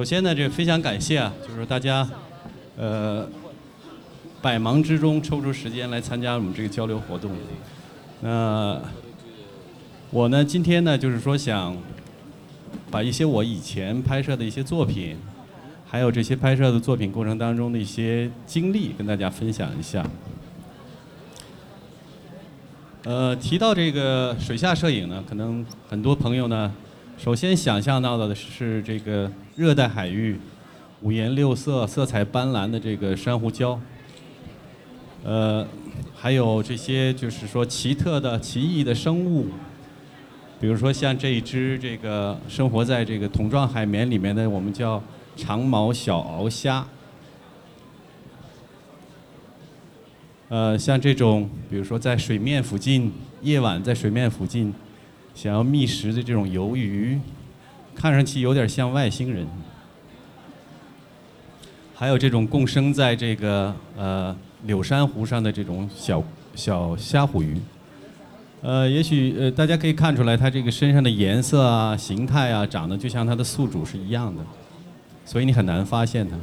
首先呢，这非常感谢啊，就是大家，呃，百忙之中抽出时间来参加我们这个交流活动。那我呢，今天呢，就是说想把一些我以前拍摄的一些作品，还有这些拍摄的作品过程当中的一些经历，跟大家分享一下。呃，提到这个水下摄影呢，可能很多朋友呢，首先想象到的是这个热带海域五颜六色、色彩斑斓的这个珊瑚礁，呃，还有这些就是说奇特的、奇异的生物，比如说像这一只这个生活在这个桶状海绵里面的，我们叫长毛小螯虾。呃，像这种，比如说在水面附近，夜晚在水面附近，想要觅食的这种鱿鱼，看上去有点像外星人。还有这种共生在这个呃柳珊瑚上的这种小小虾虎鱼，呃，也许呃大家可以看出来，它这个身上的颜色啊、形态啊，长得就像它的宿主是一样的，所以你很难发现它。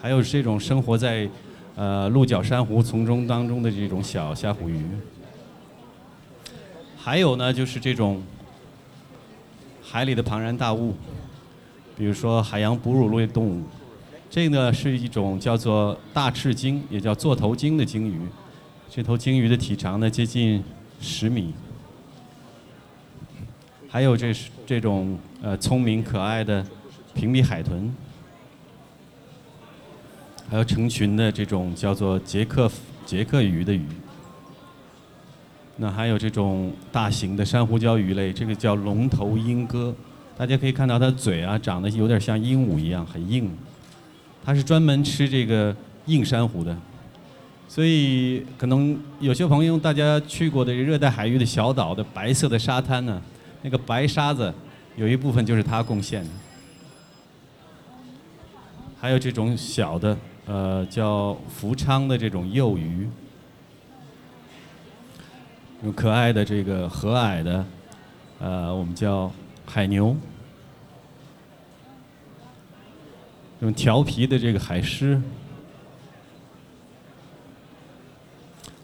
还有这种生活在呃，鹿角珊瑚丛中当中的这种小虾虎鱼，还有呢，就是这种海里的庞然大物，比如说海洋哺乳类动物，这个是一种叫做大翅鲸，也叫座头鲸的鲸鱼，这头鲸鱼的体长呢接近十米，还有这是这种呃聪明可爱的平底海豚。还有成群的这种叫做杰克杰克鱼的鱼，那还有这种大型的珊瑚礁鱼类，这个叫龙头鹰哥，大家可以看到它嘴啊长得有点像鹦鹉一样，很硬。它是专门吃这个硬珊瑚的，所以可能有些朋友大家去过的热带海域的小岛的白色的沙滩呢，那个白沙子有一部分就是它贡献的。还有这种小的。呃，叫福昌的这种幼鱼，有可爱的这个和蔼的，呃，我们叫海牛，用调皮的这个海狮，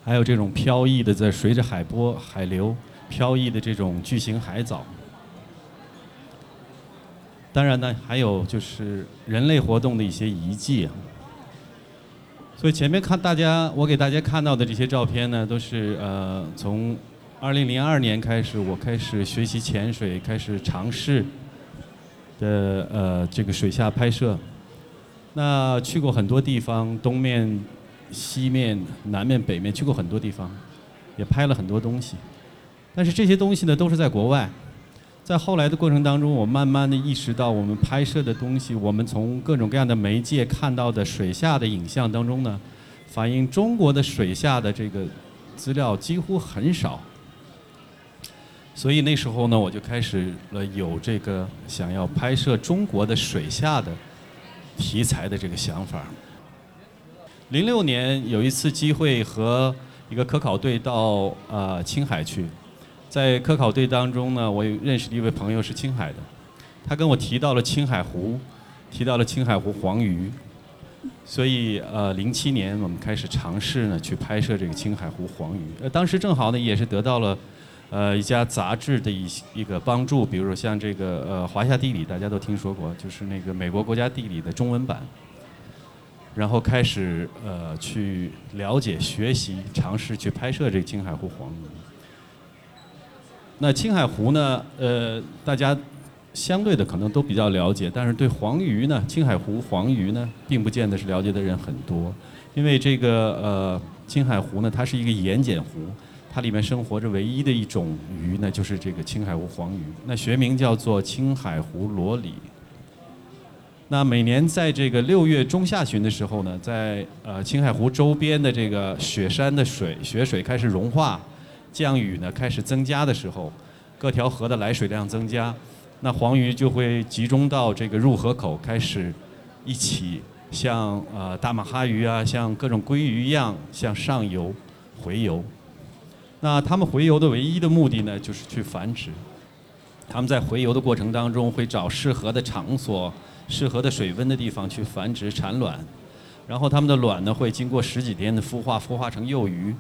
还有这种飘逸的在随着海波、海流飘逸的这种巨型海藻。当然呢，还有就是人类活动的一些遗迹啊。所以前面看大家，我给大家看到的这些照片呢，都是呃从2002年开始，我开始学习潜水，开始尝试的呃这个水下拍摄。那去过很多地方，东面、西面、南面、北面，去过很多地方，也拍了很多东西。但是这些东西呢，都是在国外。在后来的过程当中，我慢慢的意识到，我们拍摄的东西，我们从各种各样的媒介看到的水下的影像当中呢，反映中国的水下的这个资料几乎很少。所以那时候呢，我就开始了有这个想要拍摄中国的水下的题材的这个想法。零六年有一次机会和一个科考队到呃青海去。在科考队当中呢，我有认识的一位朋友是青海的，他跟我提到了青海湖，提到了青海湖黄鱼，所以呃，零七年我们开始尝试呢去拍摄这个青海湖黄鱼。呃，当时正好呢也是得到了呃一家杂志的一一个帮助，比如说像这个呃华夏地理，大家都听说过，就是那个美国国家地理的中文版，然后开始呃去了解、学习、尝试去拍摄这个青海湖黄鱼。那青海湖呢？呃，大家相对的可能都比较了解，但是对黄鱼呢，青海湖黄鱼呢，并不见得是了解的人很多。因为这个呃，青海湖呢，它是一个盐碱湖，它里面生活着唯一的一种鱼呢，就是这个青海湖黄鱼。那学名叫做青海湖裸鲤。那每年在这个六月中下旬的时候呢，在呃青海湖周边的这个雪山的水雪水开始融化。降雨呢开始增加的时候，各条河的来水量增加，那黄鱼就会集中到这个入河口，开始一起像呃大马哈鱼啊，像各种鲑鱼一样向上游回游。那它们回游的唯一的目的呢，就是去繁殖。它们在回游的过程当中会找适合的场所、适合的水温的地方去繁殖产卵，然后它们的卵呢会经过十几天的孵化，孵化成幼鱼，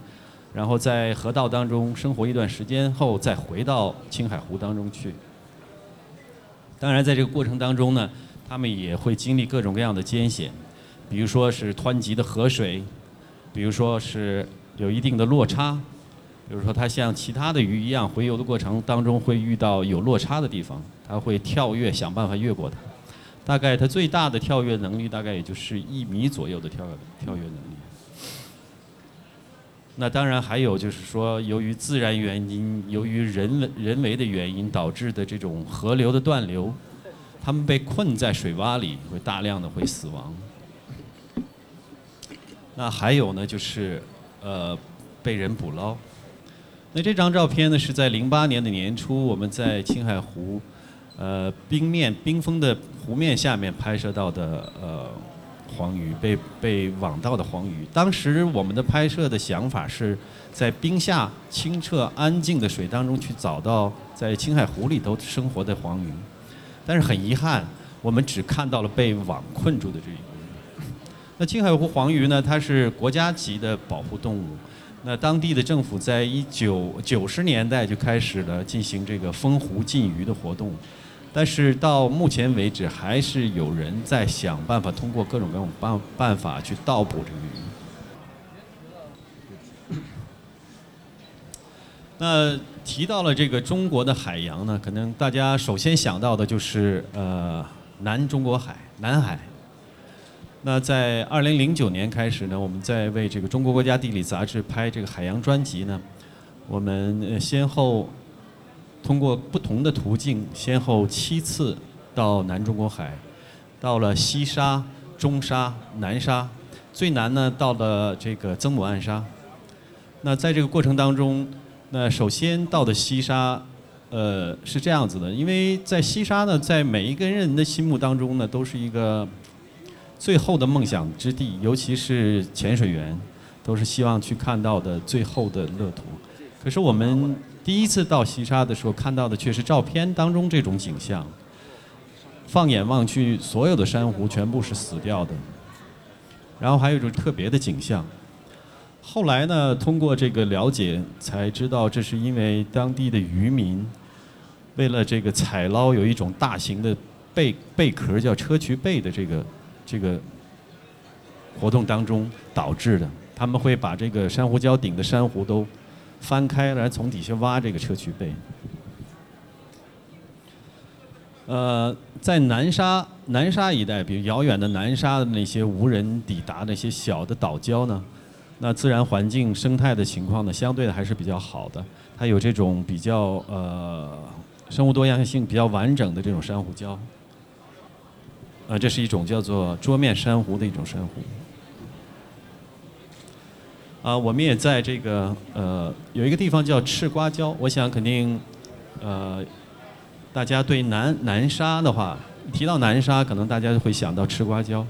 然后在河道当中生活一段时间后再回到青海湖当中去。当然，在这个过程当中呢，它们也会经历各种各样的艰险，比如说是湍急的河水，比如说是有一定的落差。比如说，它像其他的鱼一样，洄游的过程当中会遇到有落差的地方，它会跳跃，想办法越过它。大概它最大的跳跃能力，大概也就是一米左右的跳跳跃能力。那当然还有就是说，由于自然原因，由于人为人为的原因导致的这种河流的断流，它们被困在水洼里，会大量的会死亡。那还有呢，就是呃被人捕捞。那这张照片呢，是在零八年的年初，我们在青海湖，呃，冰面冰封的湖面下面拍摄到的呃黄鱼，被被网到的黄鱼。当时我们的拍摄的想法是在冰下清澈安静的水当中去找到在青海湖里头生活的黄鱼，但是很遗憾，我们只看到了被网困住的这一部分。那青海湖黄鱼呢，它是国家级的保护动物。那当地的政府在一九九十年代就开始了进行这个封湖禁渔的活动，但是到目前为止，还是有人在想办法通过各种各种办办法去盗捕这个鱼。那提到了这个中国的海洋呢，可能大家首先想到的就是呃南中国海，南海。那在二零零九年开始呢，我们在为这个中国国家地理杂志拍这个海洋专辑呢，我们先后通过不同的途径，先后七次到南中国海，到了西沙、中沙、南沙，最南呢到了这个曾母暗沙。那在这个过程当中，那首先到的西沙，呃是这样子的，因为在西沙呢，在每一个人的心目当中呢，都是一个。最后的梦想之地，尤其是潜水员，都是希望去看到的最后的乐土。可是我们第一次到西沙的时候，看到的却是照片当中这种景象。放眼望去，所有的珊瑚全部是死掉的。然后还有一种特别的景象。后来呢，通过这个了解，才知道这是因为当地的渔民，为了这个采捞有一种大型的贝贝壳，叫砗磲贝的这个。这个活动当中导致的，他们会把这个珊瑚礁顶的珊瑚都翻开，来从底下挖这个砗磲贝。呃，在南沙南沙一带，比如遥远的南沙的那些无人抵达那些小的岛礁呢，那自然环境生态的情况呢，相对的还是比较好的。它有这种比较呃生物多样性比较完整的这种珊瑚礁。呃，这是一种叫做桌面珊瑚的一种珊瑚。啊，我们也在这个呃有一个地方叫赤瓜礁，我想肯定呃大家对南南沙的话，提到南沙，可能大家会想到赤瓜礁。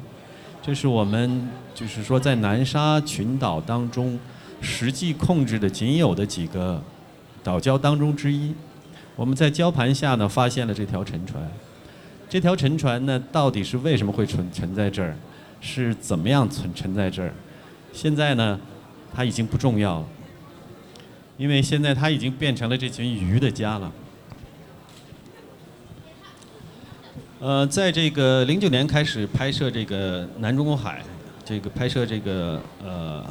这是我们就是说在南沙群岛当中实际控制的仅有的几个岛礁当中之一。我们在礁盘下呢发现了这条沉船。这条沉船呢，到底是为什么会沉沉在这儿？是怎么样沉沉在这儿？现在呢，它已经不重要了，因为现在它已经变成了这群鱼的家了。呃，在这个零九年开始拍摄这个南中国海，这个拍摄这个呃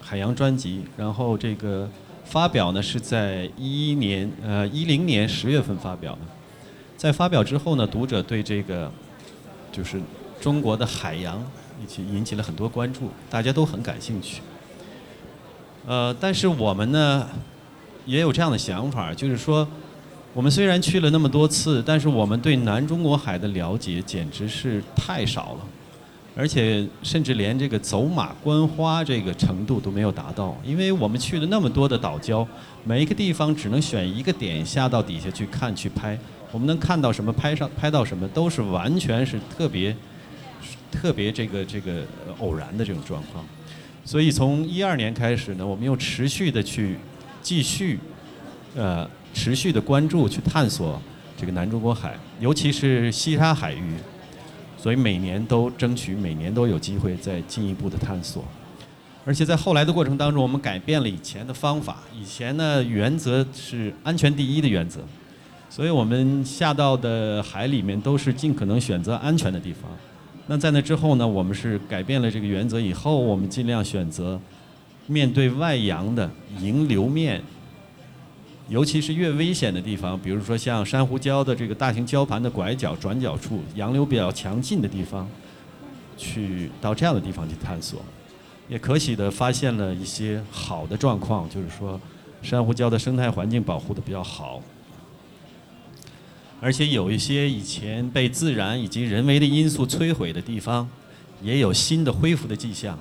海洋专辑，然后这个发表呢是在一一年呃一零年十月份发表的。在发表之后呢，读者对这个就是中国的海洋一起引起了很多关注，大家都很感兴趣。呃，但是我们呢也有这样的想法，就是说，我们虽然去了那么多次，但是我们对南中国海的了解简直是太少了，而且甚至连这个走马观花这个程度都没有达到，因为我们去了那么多的岛礁，每一个地方只能选一个点下到底下去看去拍。我们能看到什么，拍上拍到什么，都是完全是特别特别这个这个偶然的这种状况。所以从一二年开始呢，我们又持续的去继续呃持续的关注去探索这个南中国海，尤其是西沙海域，所以每年都争取每年都有机会再进一步的探索。而且在后来的过程当中，我们改变了以前的方法。以前呢，原则是安全第一的原则，所以我们下到的海里面都是尽可能选择安全的地方。那在那之后呢，我们是改变了这个原则以后，我们尽量选择面对外洋的迎流面。尤其是越危险的地方，比如说像珊瑚礁的这个大型礁盘的拐角、转角处，洋流比较强劲的地方，去到这样的地方去探索，也可喜的发现了一些好的状况，就是说珊瑚礁的生态环境保护的比较好，而且有一些以前被自然以及人为的因素摧毁的地方，也有新的恢复的迹象。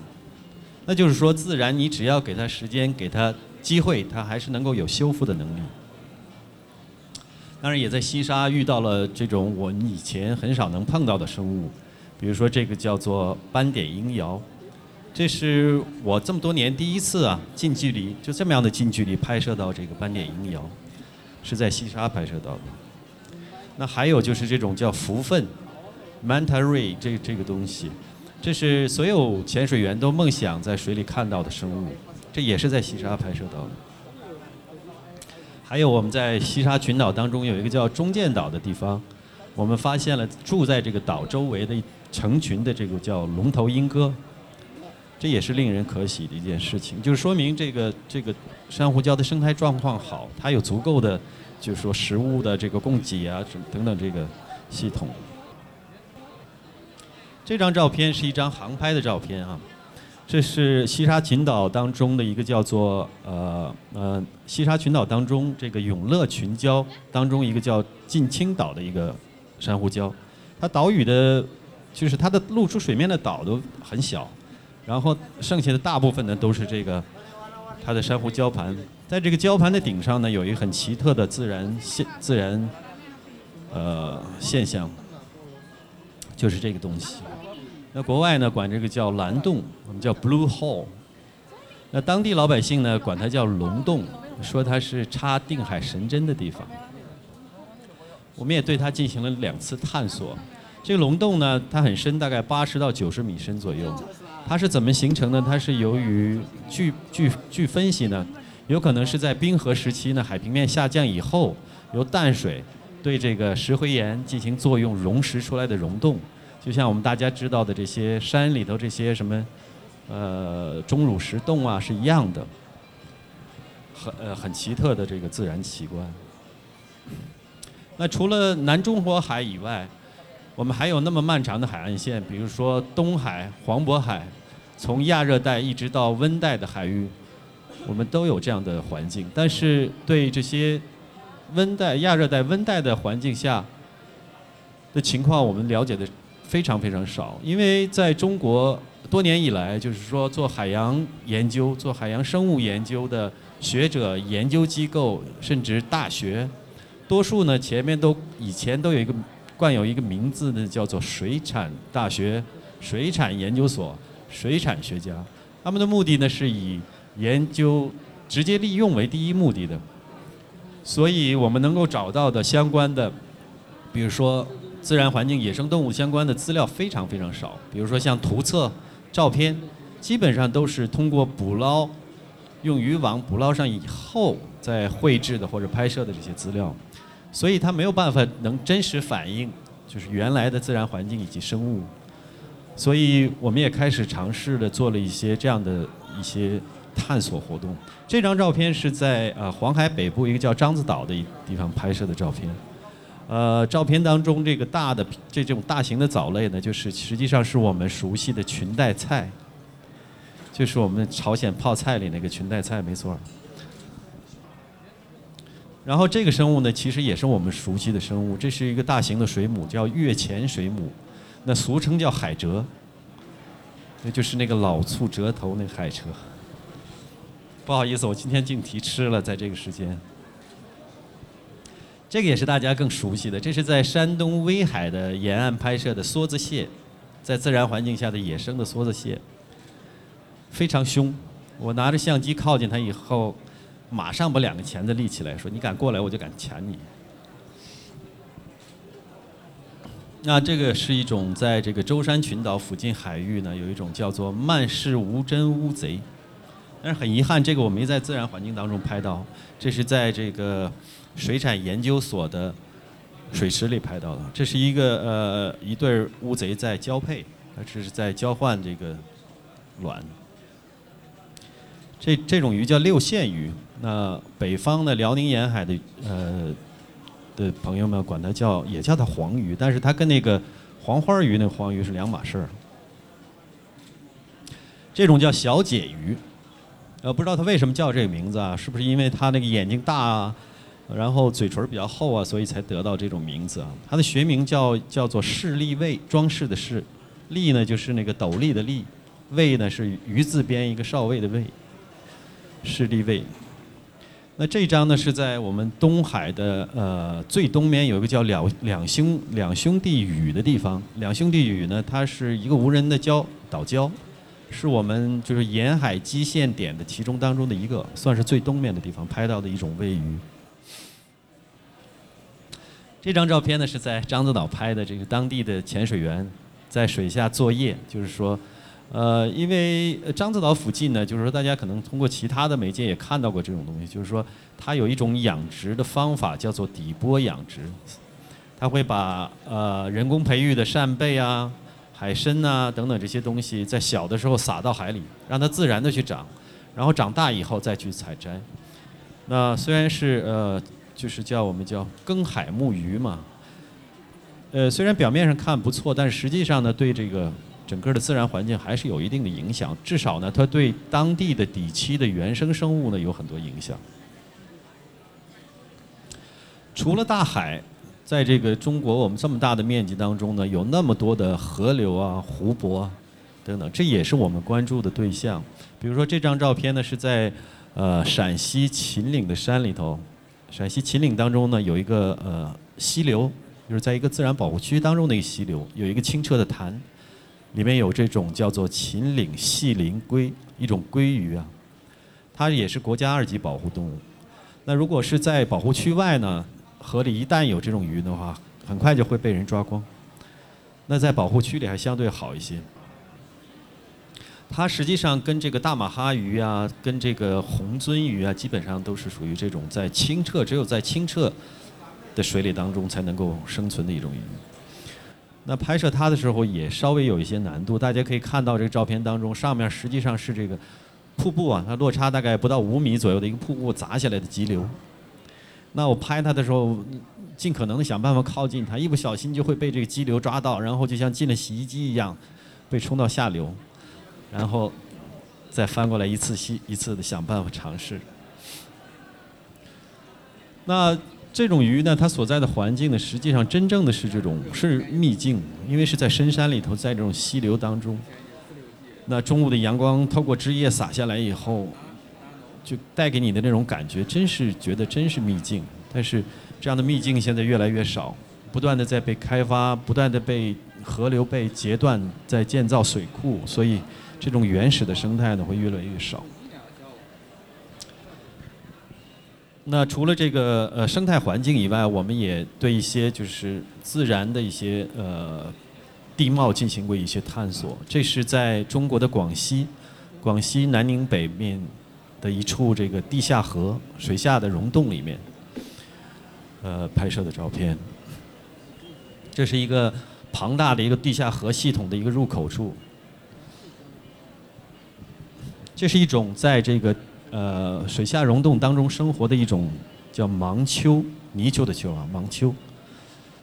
那就是说，自然你只要给它时间，给它。机会，它还是能够有修复的能力。当然，也在西沙遇到了这种我们以前很少能碰到的生物，比如说这个叫做斑点鹰鳐，这是我这么多年第一次啊近距离就这么样的近距离拍摄到这个斑点鹰鳐，是在西沙拍摄到的。那还有就是这种叫蝠粪 （manta ray） 这这个东西，这是所有潜水员都梦想在水里看到的生物。这也是在西沙拍摄到的。还有我们在西沙群岛当中有一个叫中建岛的地方，我们发现了住在这个岛周围的成群的这个叫龙头鹰哥，这也是令人可喜的一件事情，就是说明这个这个珊瑚礁的生态状况好，它有足够的就是说食物的这个供给啊，等等这个系统。这张照片是一张航拍的照片啊。这是西沙群岛当中的一个叫做呃呃西沙群岛当中这个永乐群礁当中一个叫近青岛的一个珊瑚礁，它岛屿的，就是它的露出水面的岛都很小，然后剩下的大部分呢都是这个它的珊瑚礁盘，在这个礁盘的顶上呢有一个很奇特的自然现自然呃现象，就是这个东西。那国外呢管这个叫蓝洞，我们叫 blue hole。那当地老百姓呢管它叫龙洞，说它是插定海神针的地方。我们也对它进行了两次探索。这个龙洞呢，它很深，大概八十到九十米深左右。它是怎么形成的？它是由于据据据分析呢，有可能是在冰河时期呢，海平面下降以后，由淡水对这个石灰岩进行作用溶蚀出来的溶洞。就像我们大家知道的这些山里头这些什么，呃，钟乳石洞啊，是一样的，很呃很奇特的这个自然奇观。那除了南中国海以外，我们还有那么漫长的海岸线，比如说东海、黄渤海，从亚热带一直到温带的海域，我们都有这样的环境。但是对这些温带、亚热带、温带的环境下的情况，我们了解的。非常非常少，因为在中国多年以来，就是说做海洋研究、做海洋生物研究的学者、研究机构，甚至大学，多数呢前面都以前都有一个冠有一个名字呢，叫做水产大学、水产研究所、水产学家，他们的目的呢是以研究直接利用为第一目的的，所以我们能够找到的相关的，比如说。自然环境、野生动物相关的资料非常非常少，比如说像图册、照片，基本上都是通过捕捞，用渔网捕捞上以后再绘制的或者拍摄的这些资料，所以它没有办法能真实反映就是原来的自然环境以及生物，所以我们也开始尝试的做了一些这样的一些探索活动。这张照片是在呃黄海北部一个叫獐子岛的一地方拍摄的照片。呃，照片当中这个大的这种大型的藻类呢，就是实际上是我们熟悉的裙带菜，就是我们朝鲜泡菜里那个裙带菜，没错。然后这个生物呢，其实也是我们熟悉的生物，这是一个大型的水母，叫月前水母，那俗称叫海蜇，那就是那个老醋折头那个海蜇。不好意思，我今天净提吃了，在这个时间。这个也是大家更熟悉的，这是在山东威海的沿岸拍摄的梭子蟹，在自然环境下的野生的梭子蟹，非常凶。我拿着相机靠近它以后，马上把两个钳子立起来，说：“你敢过来，我就敢钳你。”那这个是一种在这个舟山群岛附近海域呢，有一种叫做曼氏无针乌贼，但是很遗憾，这个我没在自然环境当中拍到，这是在这个水产研究所的水池里拍到的。这是一个呃一对乌贼在交配，这是在交换这个卵。这这种鱼叫六线鱼，那北方的辽宁沿海的呃的朋友们管它叫也叫它黄鱼，但是它跟那个黄花鱼那黄鱼是两码事儿。这种叫小姐鱼，呃，不知道它为什么叫这个名字啊？是不是因为它那个眼睛大啊，然后嘴唇比较厚啊，所以才得到这种名字啊？它的学名叫叫做势利卫，装饰的饰，利呢就是那个斗笠的笠，卫呢是鱼字边一个少尉的尉。势利卫。那这张呢是在我们东海的呃最东边有一个叫两两兄两兄弟屿的地方。两兄弟屿呢，它是一个无人的礁岛礁，是我们就是沿海基线点的其中当中的一个，算是最东面的地方拍到的一种喂鱼。这张照片呢是在獐子岛拍的，这个当地的潜水员在水下作业，就是说。呃，因为獐子岛附近呢，就是说大家可能通过其他的媒介也看到过这种东西，就是说它有一种养殖的方法叫做底波养殖，它会把呃人工培育的扇贝啊、海参啊等等这些东西在小的时候撒到海里，让它自然的去长，然后长大以后再去采摘。那虽然是呃，就是叫我们叫耕海牧鱼嘛，呃，虽然表面上看不错，但是实际上呢，对这个。整个的自然环境还是有一定的影响，至少呢，它对当地的底栖的原生生物呢有很多影响。除了大海，在这个中国我们这么大的面积当中呢，有那么多的河流啊、湖泊啊等等，这也是我们关注的对象。比如说这张照片呢，是在呃陕西秦岭的山里头，陕西秦岭当中呢有一个呃溪流，就是在一个自然保护区当中的一个溪流，有一个清澈的潭。里面有这种叫做秦岭细鳞龟，一种鲑鱼啊，它也是国家二级保护动物。那如果是在保护区外呢，河里一旦有这种鱼的话，很快就会被人抓光。那在保护区里还相对好一些。它实际上跟这个大马哈鱼啊，跟这个红鳟鱼啊，基本上都是属于这种在清澈，只有在清澈的水里当中才能够生存的一种鱼。那拍摄它的时候也稍微有一些难度，大家可以看到这个照片当中，上面实际上是这个瀑布啊，它落差大概不到五米左右的一个瀑布砸下来的急流。那我拍它的时候，尽可能的想办法靠近它，一不小心就会被这个激流抓到，然后就像进了洗衣机一样，被冲到下流，然后再翻过来一次吸一次的想办法尝试。那。这种鱼呢，它所在的环境呢，实际上真正的是这种是秘境，因为是在深山里头，在这种溪流当中。那中午的阳光透过枝叶洒下来以后，就带给你的那种感觉，真是觉得真是秘境。但是这样的秘境现在越来越少，不断的在被开发，不断的被河流被截断，在建造水库，所以这种原始的生态呢会越来越少。那除了这个呃生态环境以外，我们也对一些就是自然的一些呃地貌进行过一些探索。这是在中国的广西，广西南宁北面的一处这个地下河水下的溶洞里面，呃拍摄的照片。这是一个庞大的一个地下河系统的一个入口处。这是一种在这个。呃，水下溶洞当中生活的一种叫盲鳅，泥鳅的鳅啊，盲鳅。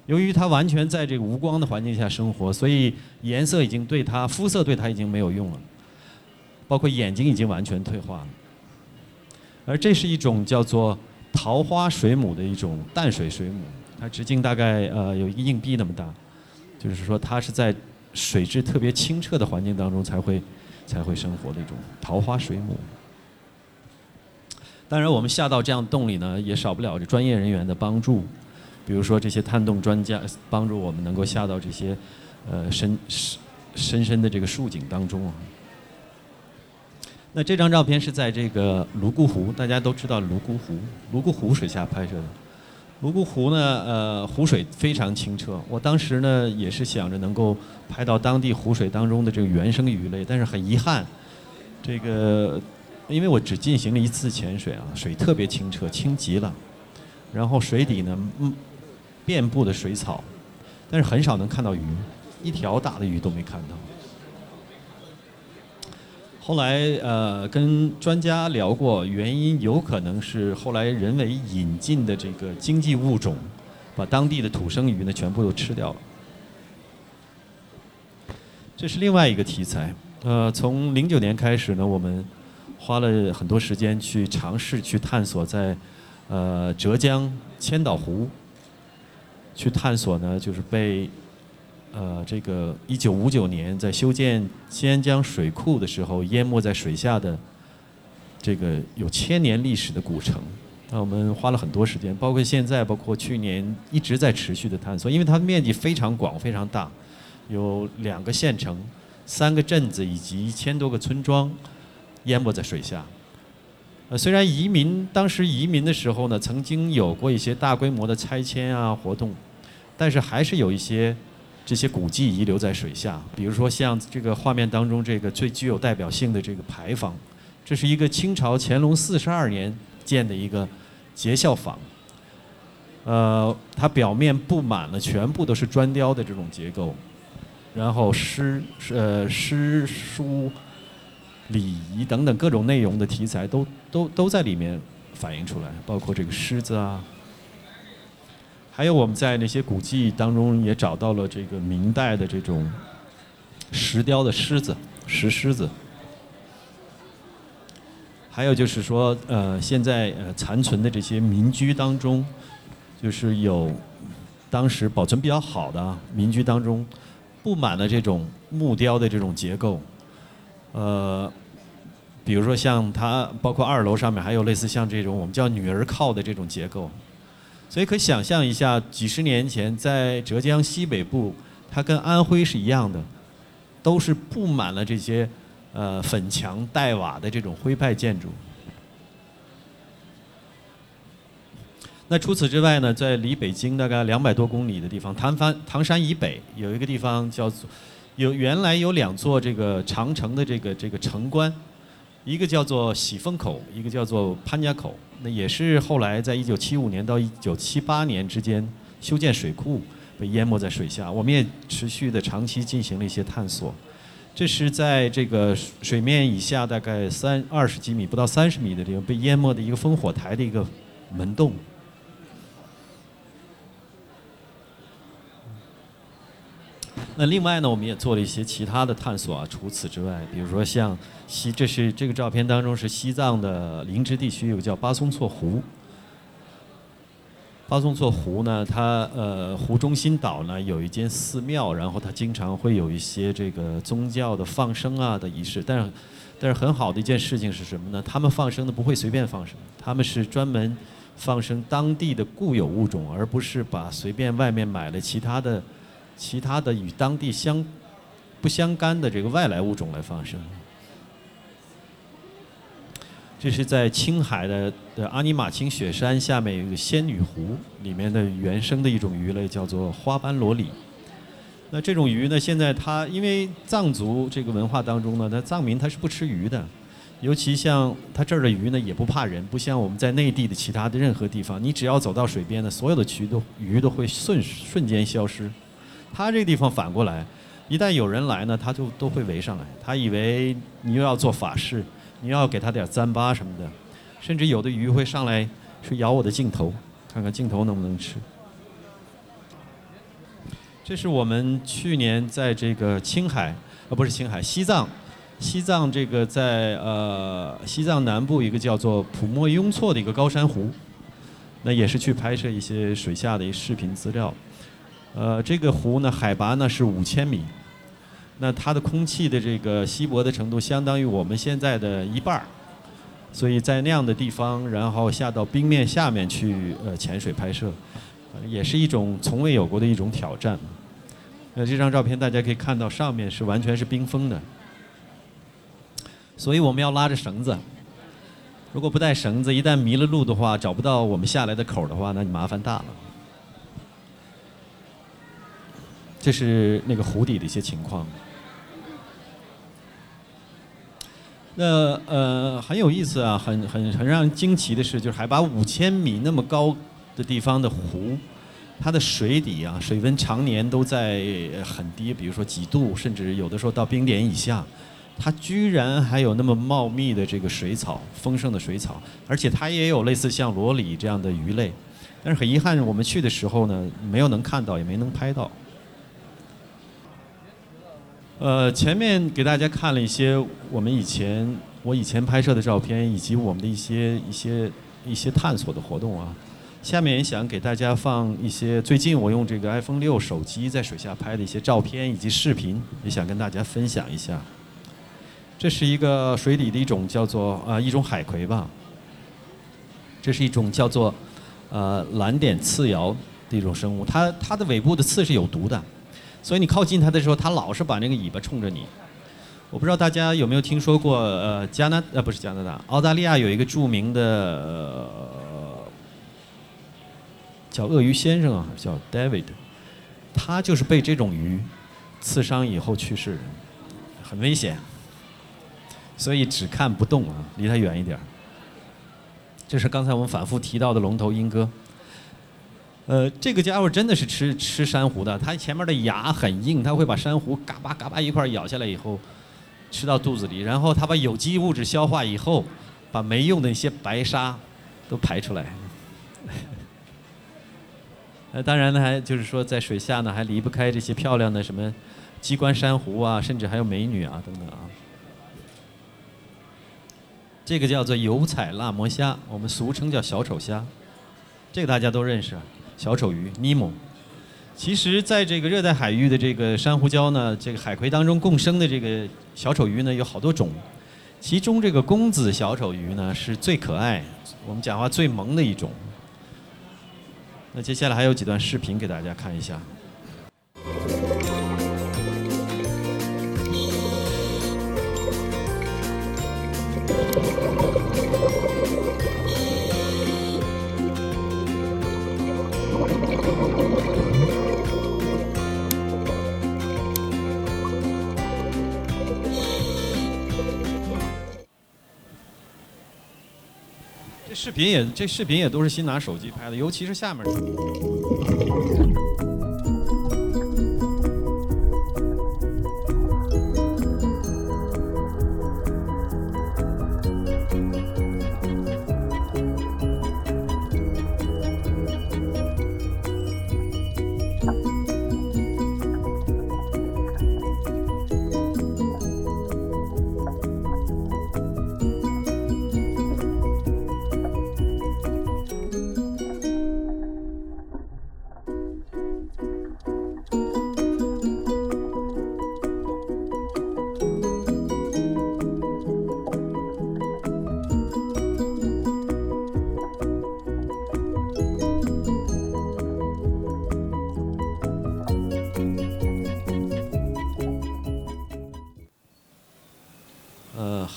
由于它完全在这个无光的环境下生活，所以颜色已经对它肤色对它已经没有用了，包括眼睛已经完全退化了。而这是一种叫做桃花水母的一种淡水水母，它直径大概呃有一个硬币那么大，就是说它是在水质特别清澈的环境当中才会才会生活的一种桃花水母。当然，我们下到这样洞里呢，也少不了这专业人员的帮助，比如说这些探洞专家帮助我们能够下到这些，呃深深深深的这个竖井当中啊。那这张照片是在这个泸沽湖，大家都知道泸沽湖，泸沽湖水下拍摄的。泸沽湖呢，呃，湖水非常清澈。我当时呢也是想着能够拍到当地湖水当中的这个原生鱼类，但是很遗憾，这个因为我只进行了一次潜水啊，水特别清澈，清极了。然后水底呢，嗯，遍布的水草，但是很少能看到鱼，一条大的鱼都没看到。后来呃跟专家聊过，原因有可能是后来人为引进的这个经济物种，把当地的土生鱼呢全部都吃掉了。这是另外一个题材。呃，从零九年开始呢，我们花了很多时间去尝试去探索在呃浙江千岛湖去探索呢，就是被。呃，这个一九五九年在修建新安江水库的时候，淹没在水下的这个有千年历史的古城，那我们花了很多时间，包括现在，包括去年一直在持续的探索，因为它的面积非常广、非常大，有两个县城、三个镇子以及一千多个村庄淹没在水下。呃，虽然移民当时移民的时候呢，曾经有过一些大规模的拆迁啊活动，但是还是有一些。这些古迹遗留在水下，比如说像这个画面当中这个最具有代表性的这个牌坊，这是一个清朝乾隆四十二年建的一个节孝坊。呃，它表面布满了全部都是砖雕的这种结构，然后诗呃诗书礼仪等等各种内容的题材都都都在里面反映出来，包括这个狮子啊。还有我们在那些古迹当中也找到了这个明代的这种石雕的狮子、石狮子。还有就是说，呃，现在呃残存的这些民居当中，就是有当时保存比较好的民居当中，布满了这种木雕的这种结构。呃，比如说像它，包括二楼上面还有类似像这种我们叫女儿靠的这种结构。所以可以想象一下，几十年前在浙江西北部，它跟安徽是一样的，都是布满了这些呃粉墙黛瓦的这种徽派建筑。那除此之外呢，在离北京大概两百多公里的地方，唐山唐山以北有一个地方叫做，有原来有两座这个长城的这个这个城关，一个叫做喜峰口，一个叫做潘家口。那也是后来在一九七五年到一九七八年之间修建水库，被淹没在水下。我们也持续的长期进行了一些探索。这是在这个水面以下大概三二十几米，不到三十米的地方被淹没的一个烽火台的一个门洞。那另外呢，我们也做了一些其他的探索啊。除此之外，比如说像西，这是这个照片当中是西藏的林芝地区有个叫巴松措湖。巴松措湖呢，它呃湖中心岛呢有一间寺庙，然后它经常会有一些这个宗教的放生啊的仪式。但是，但是很好的一件事情是什么呢？他们放生呢不会随便放生，他们是专门放生当地的固有物种，而不是把随便外面买了其他的。其他的与当地相不相干的这个外来物种来放生，这是在青海的的阿尼玛卿雪山下面有一个仙女湖里面的原生的一种鱼类，叫做花斑罗鲤。那这种鱼呢，现在它因为藏族这个文化当中呢，它藏民他是不吃鱼的，尤其像它这儿的鱼呢也不怕人，不像我们在内地的其他的任何地方，你只要走到水边呢，所有的鱼都鱼都会瞬瞬间消失。他这个地方反过来，一旦有人来呢，他就都会围上来。他以为你又要做法事，你要给他点糌粑什么的，甚至有的鱼会上来去咬我的镜头，看看镜头能不能吃。这是我们去年在这个青海，呃，不是青海，西藏，西藏这个在呃西藏南部一个叫做普莫雍措的一个高山湖，那也是去拍摄一些水下的一视频资料。呃，这个湖呢，海拔呢是五千米，那它的空气的这个稀薄的程度相当于我们现在的一半儿，所以在那样的地方，然后下到冰面下面去呃潜水拍摄，也是一种从未有过的一种挑战。那这张照片大家可以看到，上面是完全是冰封的，所以我们要拉着绳子，如果不带绳子，一旦迷了路的话，找不到我们下来的口的话，那就麻烦大了。这是那个湖底的一些情况。那呃很有意思啊，很很很让人惊奇的是，就是海拔五千米那么高的地方的湖，它的水底啊，水温常年都在很低，比如说几度，甚至有的时候到冰点以下。它居然还有那么茂密的这个水草，丰盛的水草，而且它也有类似像罗里这样的鱼类。但是很遗憾，我们去的时候呢，没有能看到，也没能拍到。呃，前面给大家看了一些我们以前我以前拍摄的照片，以及我们的一些一些一些探索的活动啊。下面也想给大家放一些最近我用这个 iPhone 六手机在水下拍的一些照片以及视频，也想跟大家分享一下。这是一个水底的一种叫做呃一种海葵吧。这是一种叫做呃蓝点刺鳐的一种生物，它它的尾部的刺是有毒的。所以你靠近它的时候，它老是把那个尾巴冲着你。我不知道大家有没有听说过，呃，加拿呃不是加拿大，澳大利亚有一个著名的叫鳄鱼先生啊，叫 David，他就是被这种鱼刺伤以后去世的，很危险。所以只看不动啊，离它远一点。这是刚才我们反复提到的龙头鹰哥。呃，这个家伙真的是吃吃珊瑚的，它前面的牙很硬，它会把珊瑚嘎巴嘎巴一块咬下来以后，吃到肚子里，然后它把有机物质消化以后，把没用的一些白沙都排出来。呃，当然呢，还就是说在水下呢，还离不开这些漂亮的什么鸡冠珊瑚啊，甚至还有美女啊等等啊。这个叫做油彩辣膜虾，我们俗称叫小丑虾，这个大家都认识。小丑鱼尼莫，其实在这个热带海域的这个珊瑚礁呢，这个海葵当中共生的这个小丑鱼呢有好多种，其中这个公子小丑鱼呢是最可爱，我们讲话最萌的一种。那接下来还有几段视频给大家看一下。视频也，这视频也都是新拿手机拍的，尤其是下面。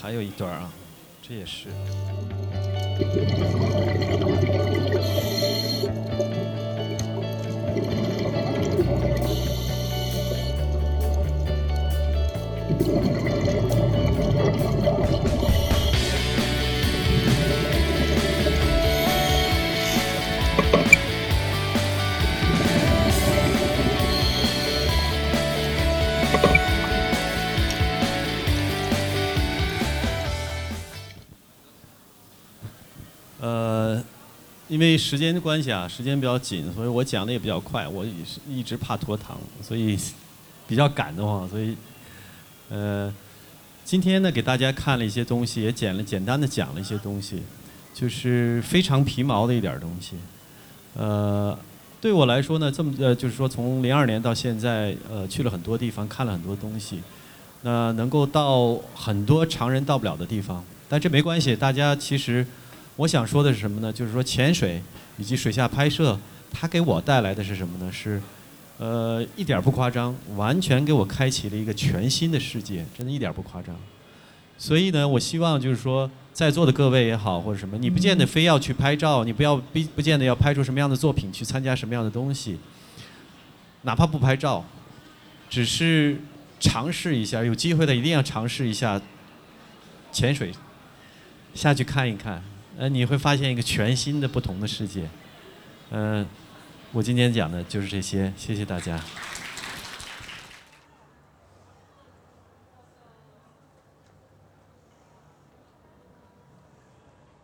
还有一段啊，这也是。因为时间的关系啊，时间比较紧，所以我讲的也比较快。我也是一直怕拖堂，所以比较赶的慌。所以，呃，今天呢，给大家看了一些东西，也简了简单的讲了一些东西，就是非常皮毛的一点东西。呃，对我来说呢，这么呃，就是说从零二年到现在，呃，去了很多地方，看了很多东西，那能够到很多常人到不了的地方，但这没关系，大家其实。我想说的是什么呢？就是说潜水以及水下拍摄，它给我带来的是什么呢？是，呃，一点不夸张，完全给我开启了一个全新的世界，真的一点不夸张。所以呢，我希望就是说，在座的各位也好，或者什么，你不见得非要去拍照，你不要不不见得要拍出什么样的作品，去参加什么样的东西，哪怕不拍照，只是尝试一下，有机会的一定要尝试一下潜水，下去看一看，呃，你会发现一个全新的、不同的世界。嗯、我今天讲的就是这些，谢谢大家。